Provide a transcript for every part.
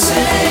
gonna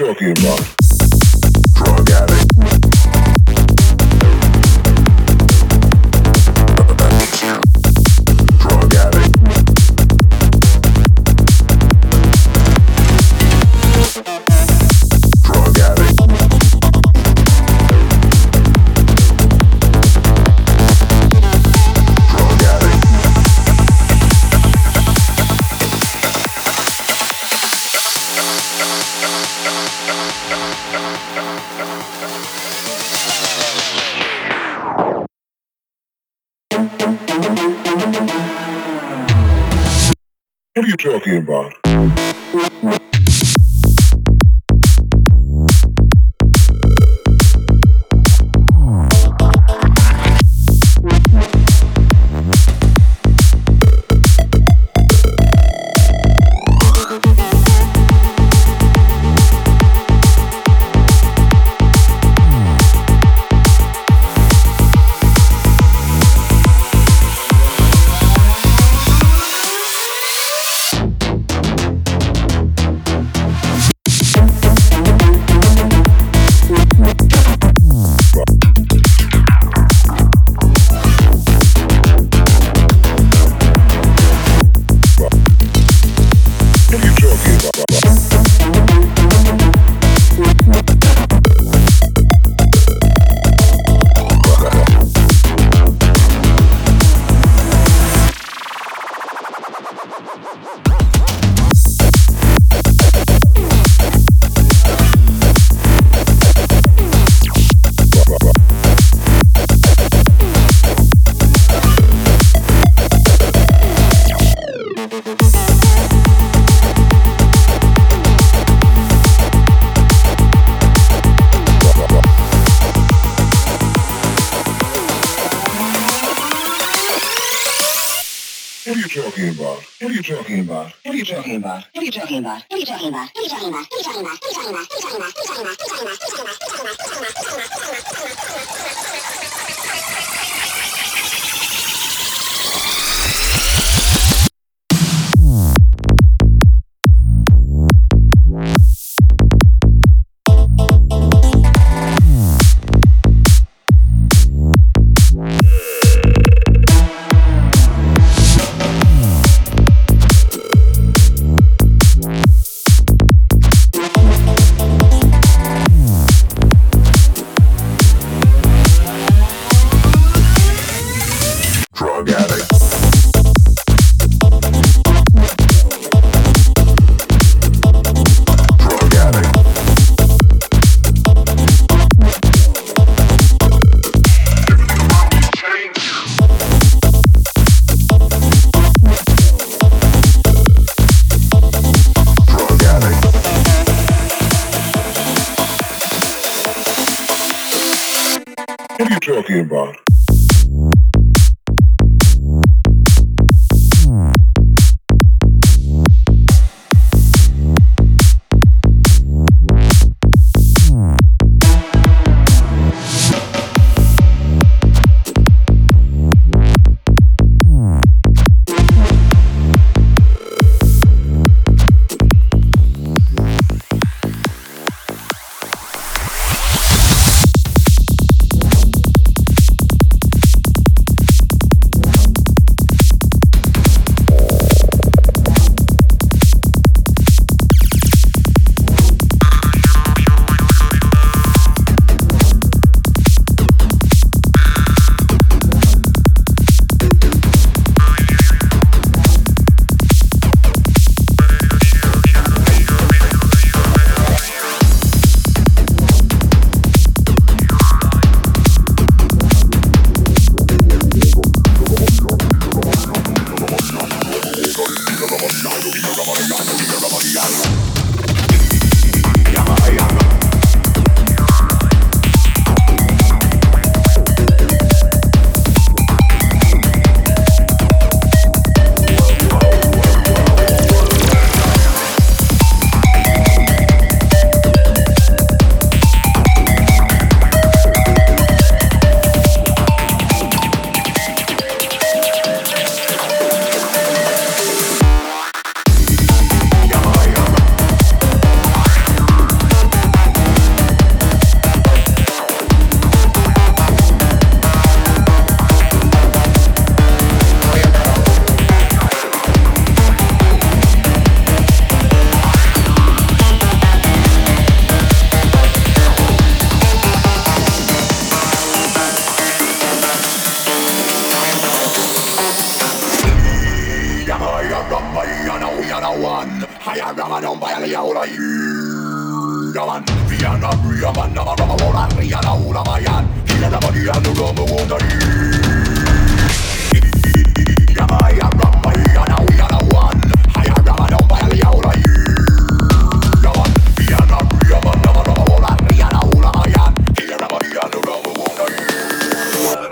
talking about? you talking about?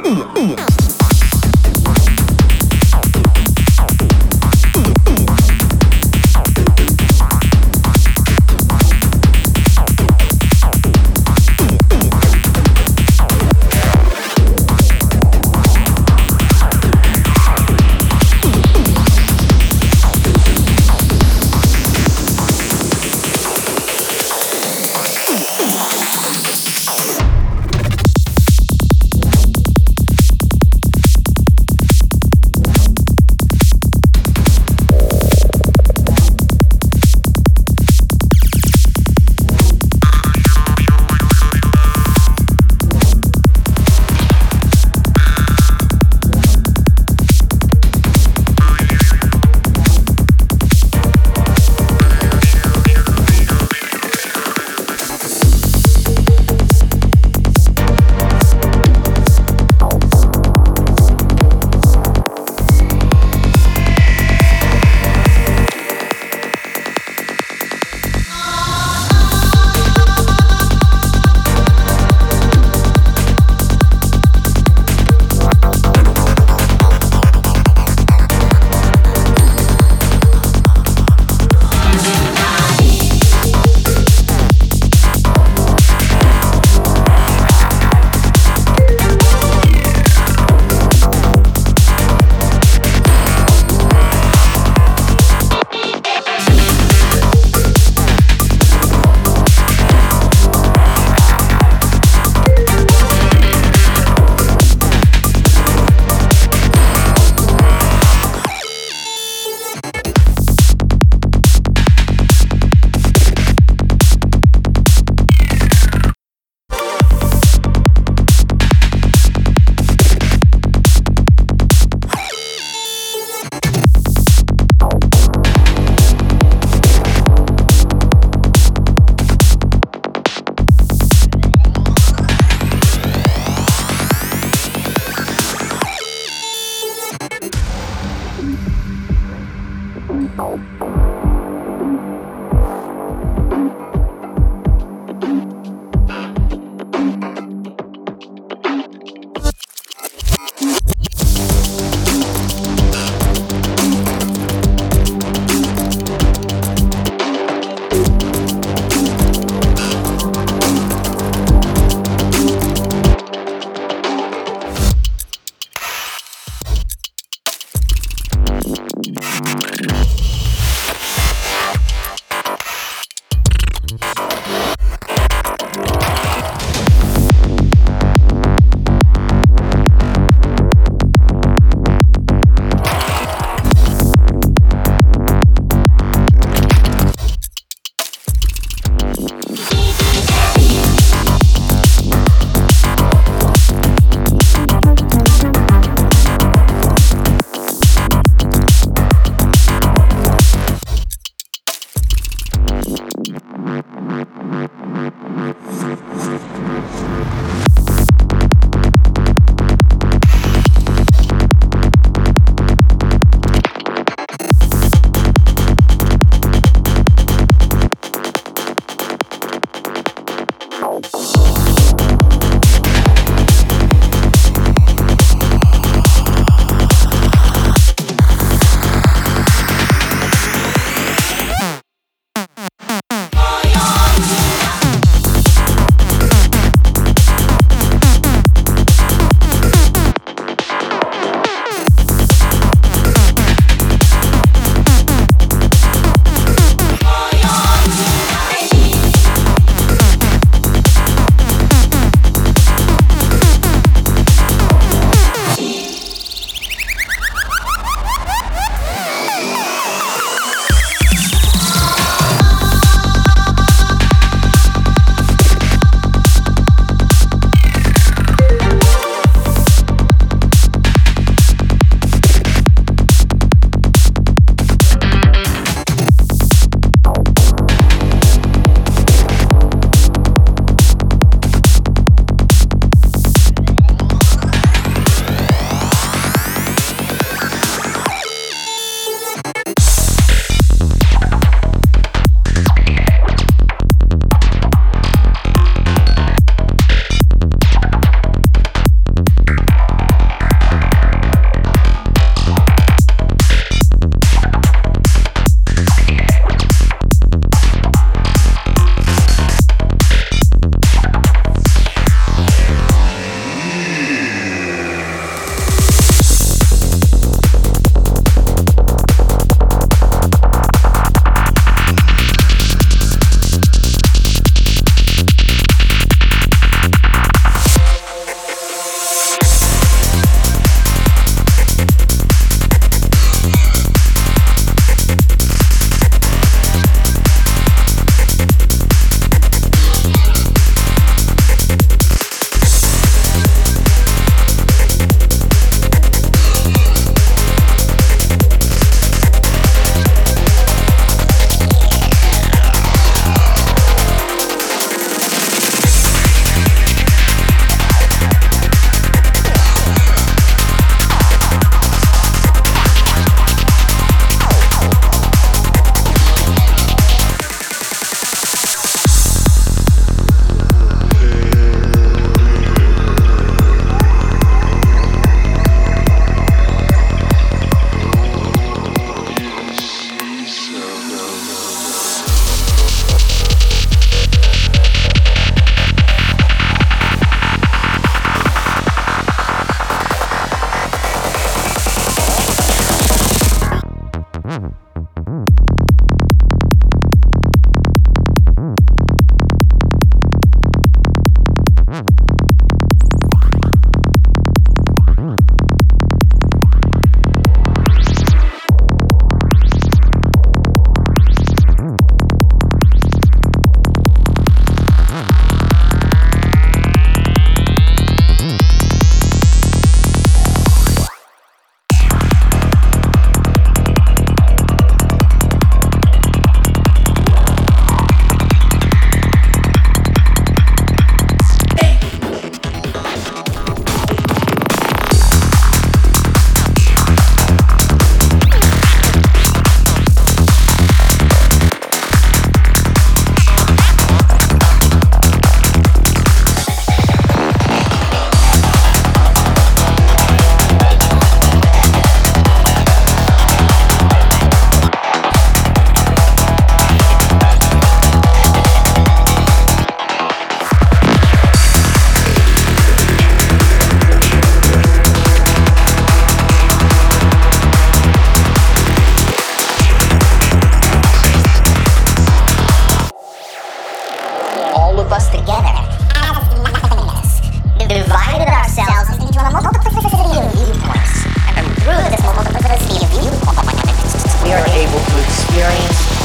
唉呀唉呀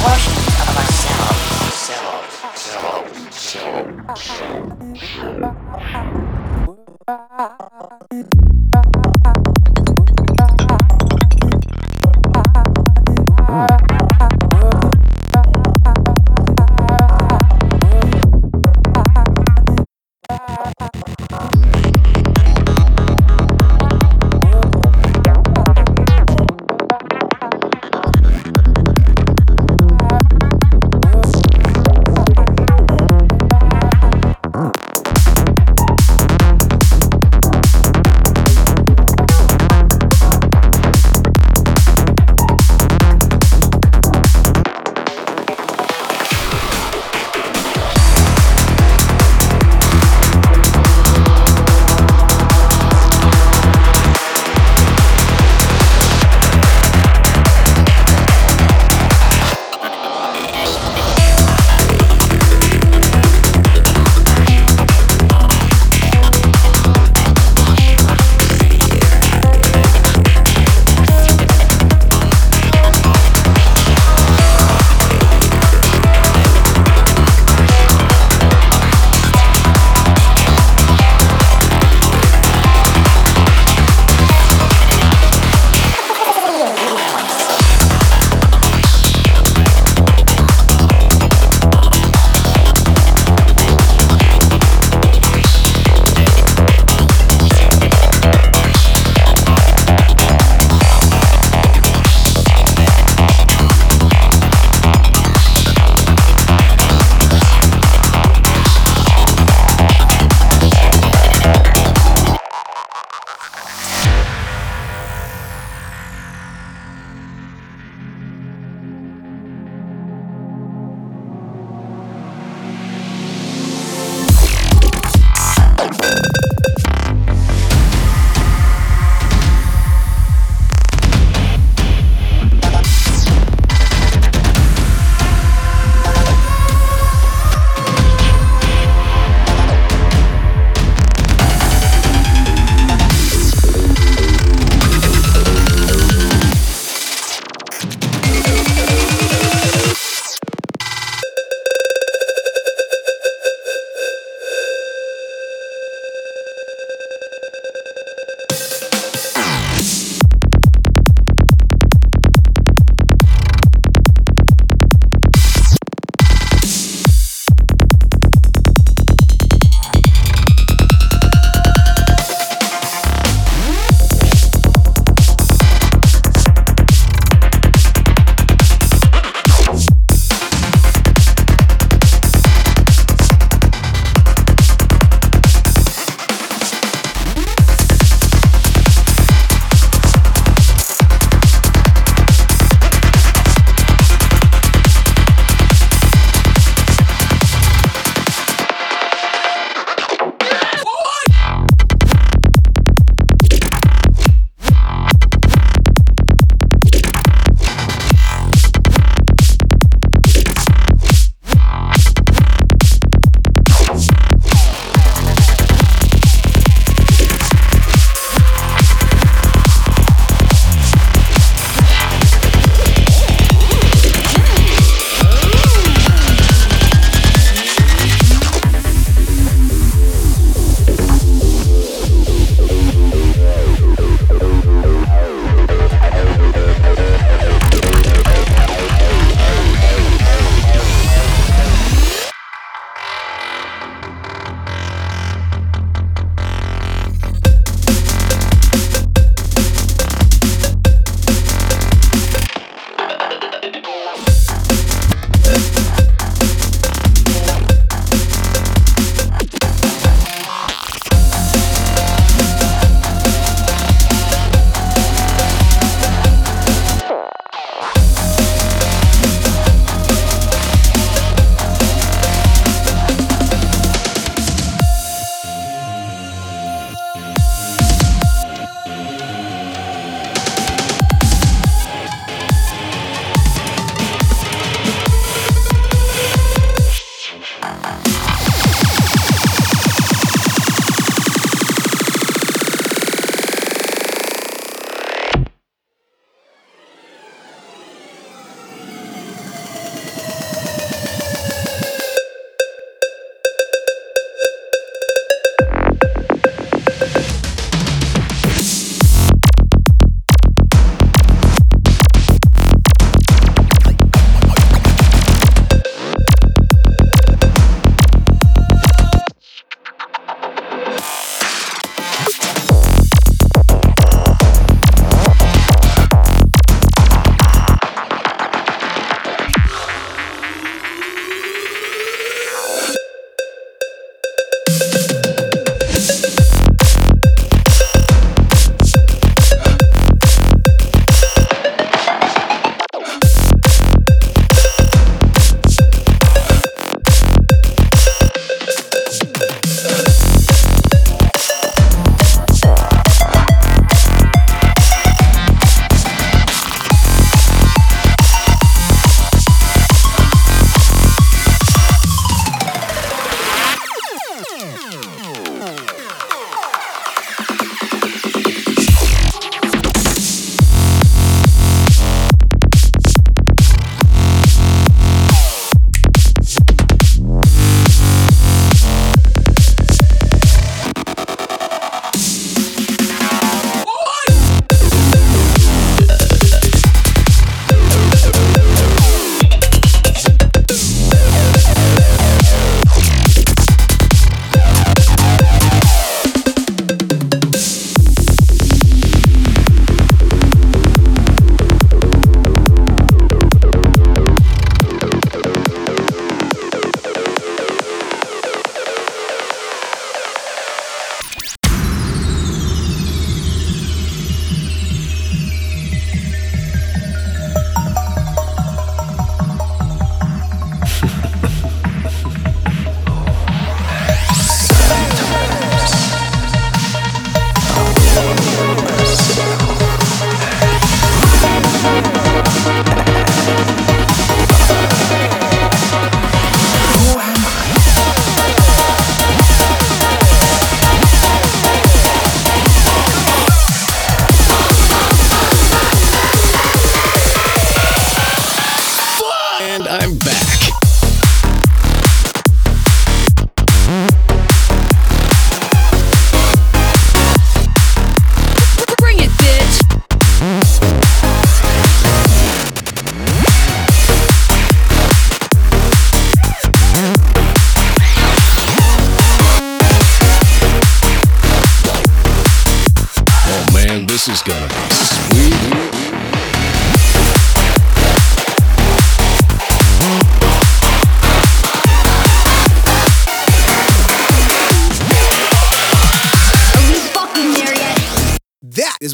portions of ourselves.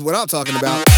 What I'm talking about.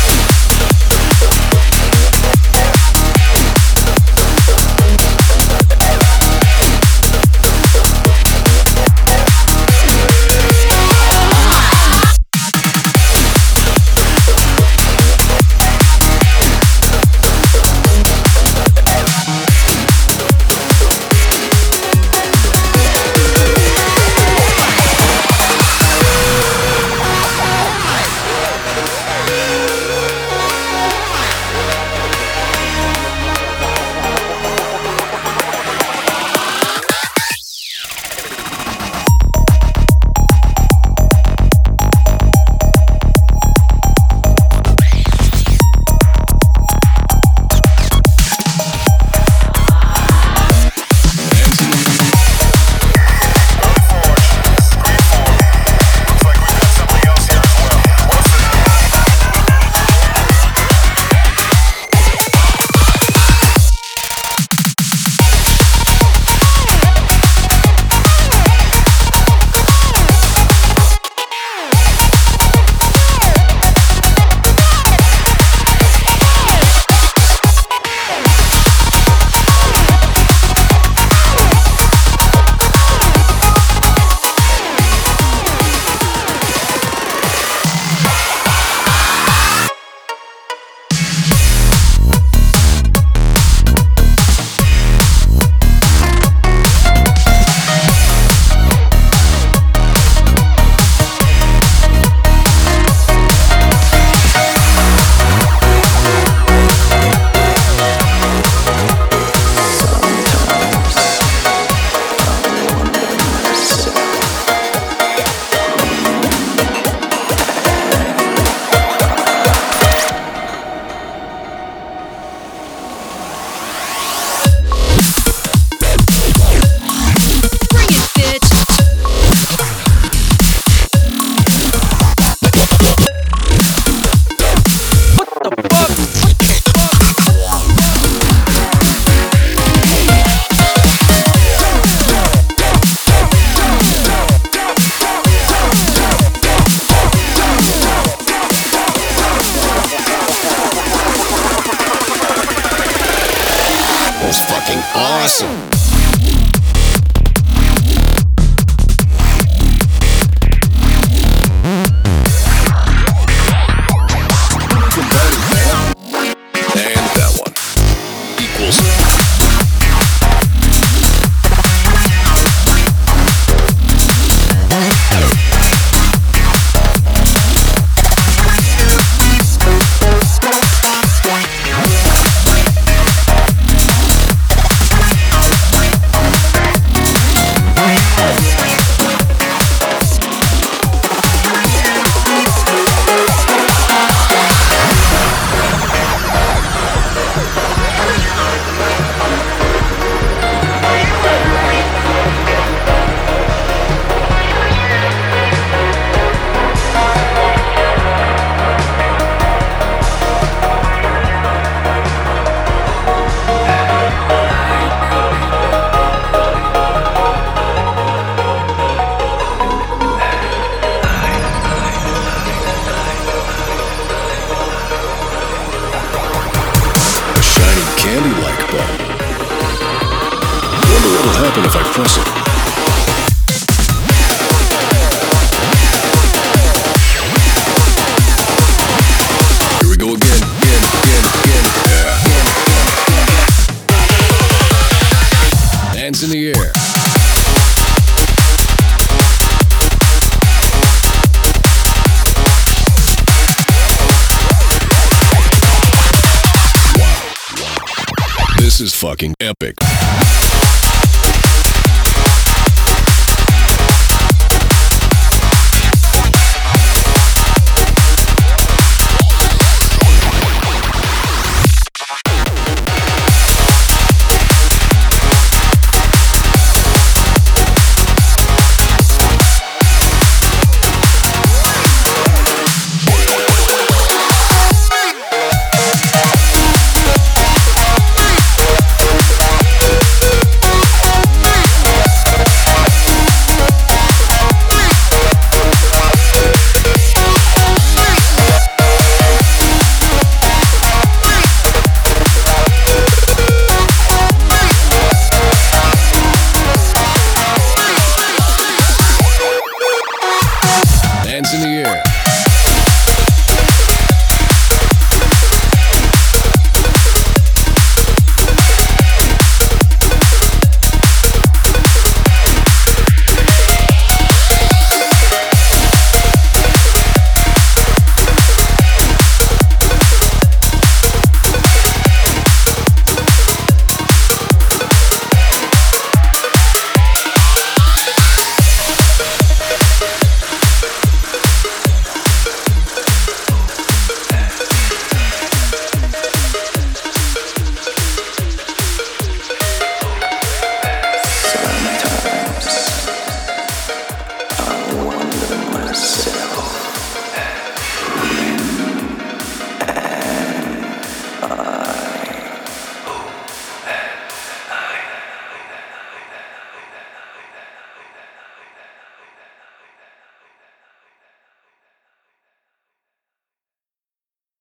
Epic.